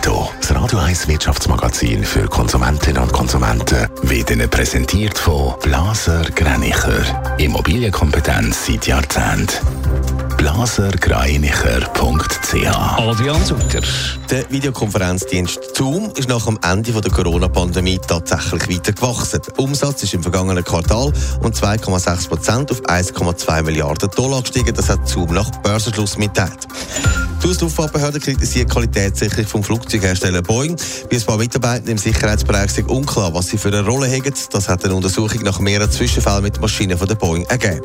Netto, das Radio 1 Wirtschaftsmagazin für Konsumentinnen und Konsumenten, wird Ihnen präsentiert von Blaser Greinicher. Immobilienkompetenz seit Jahrzehnten. blasergreinicher.ch Adrian Sutter. Der Videokonferenzdienst Zoom ist nach dem Ende der Corona-Pandemie tatsächlich weiter gewachsen. Der Umsatz ist im vergangenen Quartal um 2,6 Prozent auf 1,2 Milliarden Dollar gestiegen. Das hat Zoom nach Börsenschluss mitteilt. Die Luftfahrtbehörde kritisiert die Qualitätssicherung vom Flugzeughersteller Boeing. Bei ein paar Mitarbeitern im Sicherheitsbereich ist unklar, was sie für eine Rolle haben. Das hat eine Untersuchung nach mehreren Zwischenfällen mit Maschinen von der Boeing ergeben.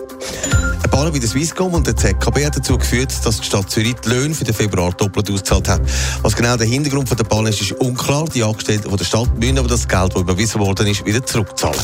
Ein Banner wie der Swisscom und der ZKB hat dazu geführt, dass die Stadt Zürich die Löhne für den Februar doppelt ausgezahlt hat. Was genau der Hintergrund von der Banner ist, ist unklar. Die Angestellten von der Stadt müssen aber das Geld, das überwiesen worden ist, wieder zurückzahlen.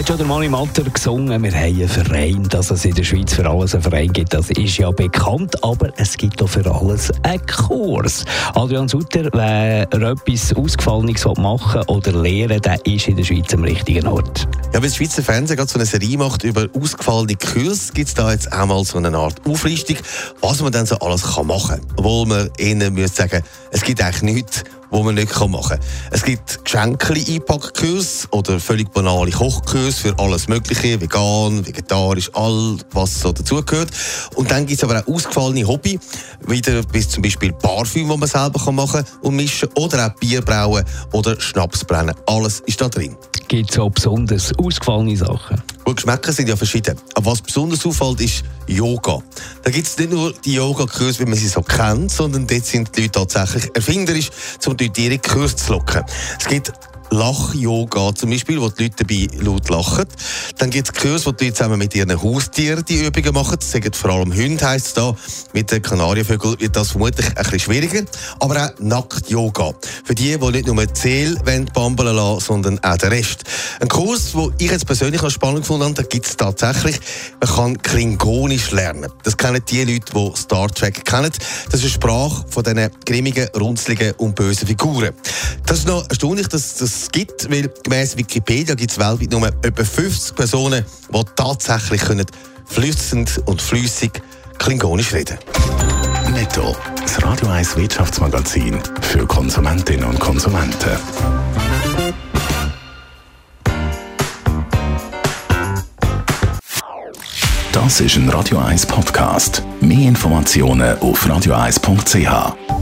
Hat schon der Mani Matter gesungen, wir haben einen Verein, dass es in der Schweiz für alles einen Verein gibt, das ist ja bekannt, aber es gibt auch für alles einen Kurs. Adrian Sutter, wer etwas Ausgefallenes machen oder lernen der ist in der Schweiz am richtigen Ort. Ja, weil das Schweizer Fernsehen gerade so eine Serie macht über ausgefallene Kurse, gibt es da jetzt auch mal so eine Art Auflistung, was man dann so alles kann machen kann. Obwohl man ihnen sagen, es gibt eigentlich nichts, was man nicht machen kann. Es gibt Geschenke-Einpackkurse oder völlig banale Kochkurse für alles Mögliche, vegan, vegetarisch, all, was so dazugehört. Und dann gibt es aber auch ausgefallene Hobby, wieder bis zum Beispiel Parfüm, das man selber machen kann und mischen, oder auch Bier brauen oder Schnaps brennen. Alles ist da drin. Gibt es auch besonders ausgefallene Sachen? Gut, Geschmäcker sind ja verschieden. Aber was besonders auffällt, ist Yoga. Da gibt es nicht nur die Yoga-Kurse, wie man sie so kennt, sondern dort sind die Leute tatsächlich erfinderisch, um dort ihre Kurse zu locken. Es gibt Lach-Yoga zum Beispiel, wo die Leute dabei laut lachen. Dann gibt es Kurse, wo die Leute zusammen mit ihren Haustieren die Übungen machen. Das sagen vor allem Hunde, heisst es da. Mit den Kanarienvögeln wird das vermutlich ein bisschen schwieriger. Aber auch Nackt-Yoga. Für die, die nicht nur die Seele bambeln lassen, sondern auch den Rest. Ein Kurs, den ich jetzt persönlich als spannend gefunden habe, da gibt es tatsächlich, man kann Klingonisch lernen. Das kennen die Leute, die Star Trek kennen. Das ist eine Sprache von diesen grimmigen, runzligen und bösen Figuren. Das ist noch erstaunlich, dass das es gibt, weil gemäß Wikipedia gibt es weltweit nur etwa 50 Personen, die tatsächlich können flüssend und flüssig Klingonisch reden Netto, das Radio 1 Wirtschaftsmagazin für Konsumentinnen und Konsumenten. Das ist ein Radio 1 Podcast. Mehr Informationen auf radio1.ch.